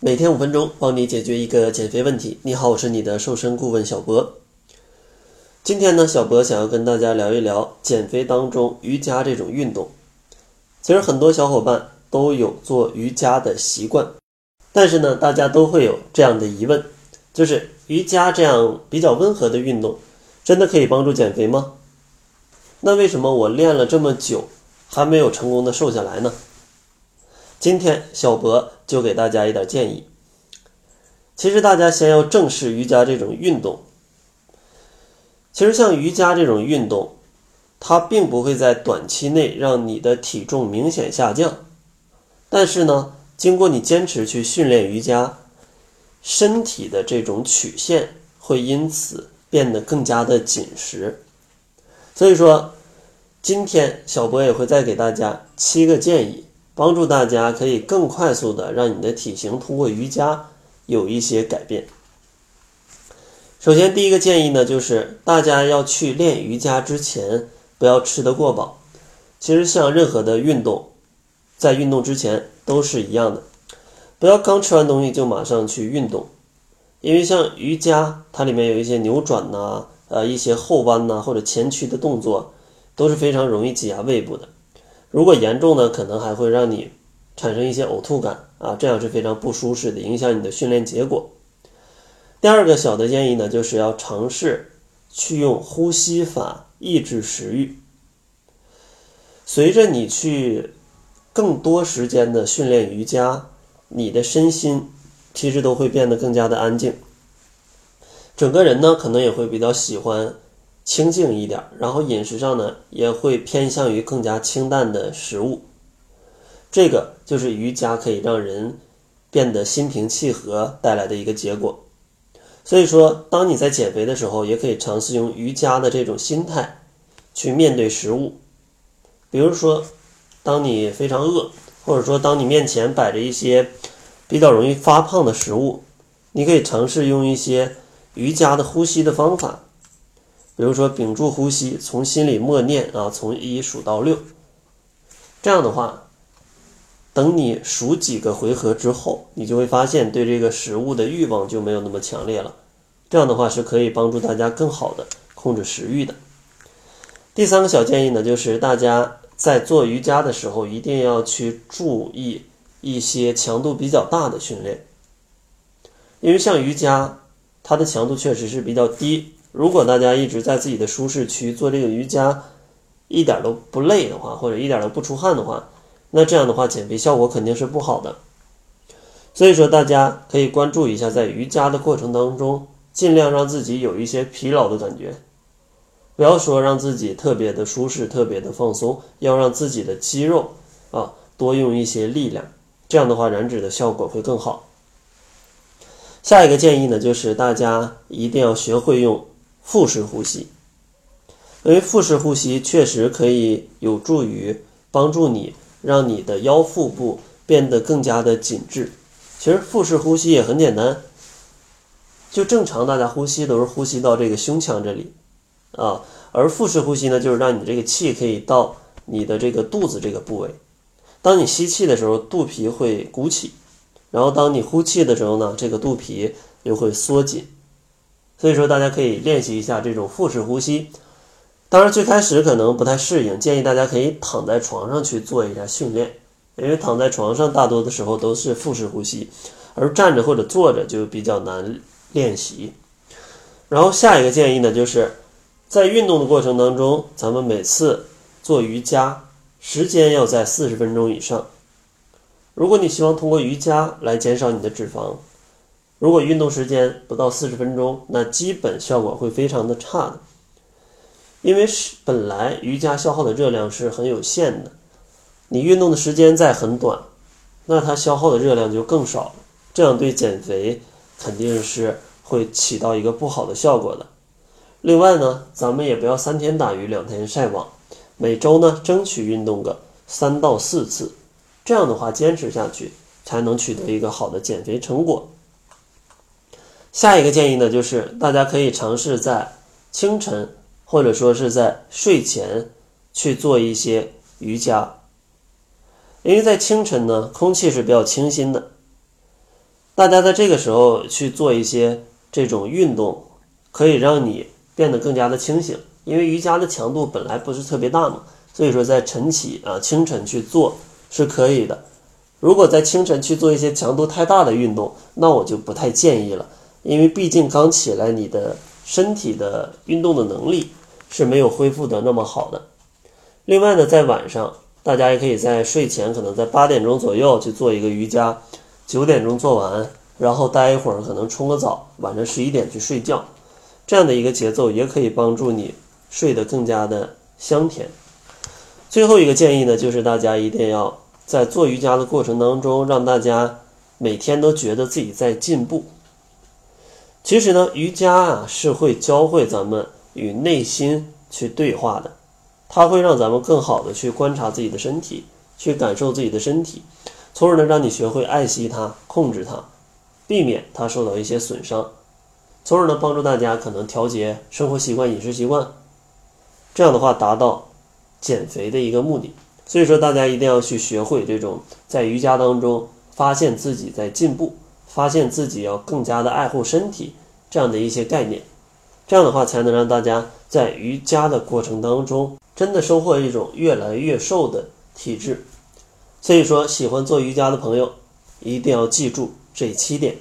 每天五分钟，帮你解决一个减肥问题。你好，我是你的瘦身顾问小博。今天呢，小博想要跟大家聊一聊减肥当中瑜伽这种运动。其实很多小伙伴都有做瑜伽的习惯，但是呢，大家都会有这样的疑问，就是瑜伽这样比较温和的运动，真的可以帮助减肥吗？那为什么我练了这么久，还没有成功的瘦下来呢？今天小博就给大家一点建议。其实大家先要正视瑜伽这种运动。其实像瑜伽这种运动，它并不会在短期内让你的体重明显下降，但是呢，经过你坚持去训练瑜伽，身体的这种曲线会因此变得更加的紧实。所以说，今天小博也会再给大家七个建议。帮助大家可以更快速的让你的体型通过瑜伽有一些改变。首先，第一个建议呢，就是大家要去练瑜伽之前不要吃得过饱。其实像任何的运动，在运动之前都是一样的，不要刚吃完东西就马上去运动，因为像瑜伽它里面有一些扭转呐，呃一些后弯呐或者前屈的动作都是非常容易挤压胃部的。如果严重呢，可能还会让你产生一些呕吐感啊，这样是非常不舒适的，影响你的训练结果。第二个小的建议呢，就是要尝试去用呼吸法抑制食欲。随着你去更多时间的训练瑜伽，你的身心其实都会变得更加的安静，整个人呢可能也会比较喜欢。清静一点，然后饮食上呢也会偏向于更加清淡的食物，这个就是瑜伽可以让人变得心平气和带来的一个结果。所以说，当你在减肥的时候，也可以尝试用瑜伽的这种心态去面对食物。比如说，当你非常饿，或者说当你面前摆着一些比较容易发胖的食物，你可以尝试用一些瑜伽的呼吸的方法。比如说，屏住呼吸，从心里默念啊，从一数到六。这样的话，等你数几个回合之后，你就会发现对这个食物的欲望就没有那么强烈了。这样的话是可以帮助大家更好的控制食欲的。第三个小建议呢，就是大家在做瑜伽的时候，一定要去注意一些强度比较大的训练，因为像瑜伽，它的强度确实是比较低。如果大家一直在自己的舒适区做这个瑜伽，一点都不累的话，或者一点都不出汗的话，那这样的话减肥效果肯定是不好的。所以说，大家可以关注一下，在瑜伽的过程当中，尽量让自己有一些疲劳的感觉，不要说让自己特别的舒适、特别的放松，要让自己的肌肉啊多用一些力量，这样的话燃脂的效果会更好。下一个建议呢，就是大家一定要学会用。腹式呼吸，因为腹式呼吸确实可以有助于帮助你，让你的腰腹部变得更加的紧致。其实腹式呼吸也很简单，就正常大家呼吸都是呼吸到这个胸腔这里啊，而腹式呼吸呢，就是让你这个气可以到你的这个肚子这个部位。当你吸气的时候，肚皮会鼓起，然后当你呼气的时候呢，这个肚皮又会缩紧。所以说，大家可以练习一下这种腹式呼吸。当然，最开始可能不太适应，建议大家可以躺在床上去做一下训练，因为躺在床上大多的时候都是腹式呼吸，而站着或者坐着就比较难练习。然后下一个建议呢，就是在运动的过程当中，咱们每次做瑜伽时间要在四十分钟以上。如果你希望通过瑜伽来减少你的脂肪，如果运动时间不到四十分钟，那基本效果会非常的差的，因为是本来瑜伽消耗的热量是很有限的，你运动的时间再很短，那它消耗的热量就更少了，这样对减肥肯定是会起到一个不好的效果的。另外呢，咱们也不要三天打鱼两天晒网，每周呢争取运动个三到四次，这样的话坚持下去才能取得一个好的减肥成果。下一个建议呢，就是大家可以尝试在清晨或者说是在睡前去做一些瑜伽，因为在清晨呢，空气是比较清新的。大家在这个时候去做一些这种运动，可以让你变得更加的清醒。因为瑜伽的强度本来不是特别大嘛，所以说在晨起啊清晨去做是可以的。如果在清晨去做一些强度太大的运动，那我就不太建议了，因为毕竟刚起来，你的身体的运动的能力是没有恢复的那么好的。另外呢，在晚上，大家也可以在睡前，可能在八点钟左右去做一个瑜伽。九点钟做完，然后待一会儿，可能冲个澡，晚上十一点去睡觉，这样的一个节奏也可以帮助你睡得更加的香甜。最后一个建议呢，就是大家一定要在做瑜伽的过程当中，让大家每天都觉得自己在进步。其实呢，瑜伽啊是会教会咱们与内心去对话的，它会让咱们更好的去观察自己的身体，去感受自己的身体。从而呢，让你学会爱惜它，控制它，避免它受到一些损伤，从而呢，帮助大家可能调节生活习惯、饮食习惯，这样的话达到减肥的一个目的。所以说，大家一定要去学会这种在瑜伽当中发现自己在进步，发现自己要更加的爱护身体这样的一些概念，这样的话才能让大家在瑜伽的过程当中真的收获一种越来越瘦的体质。所以说，喜欢做瑜伽的朋友，一定要记住这七点。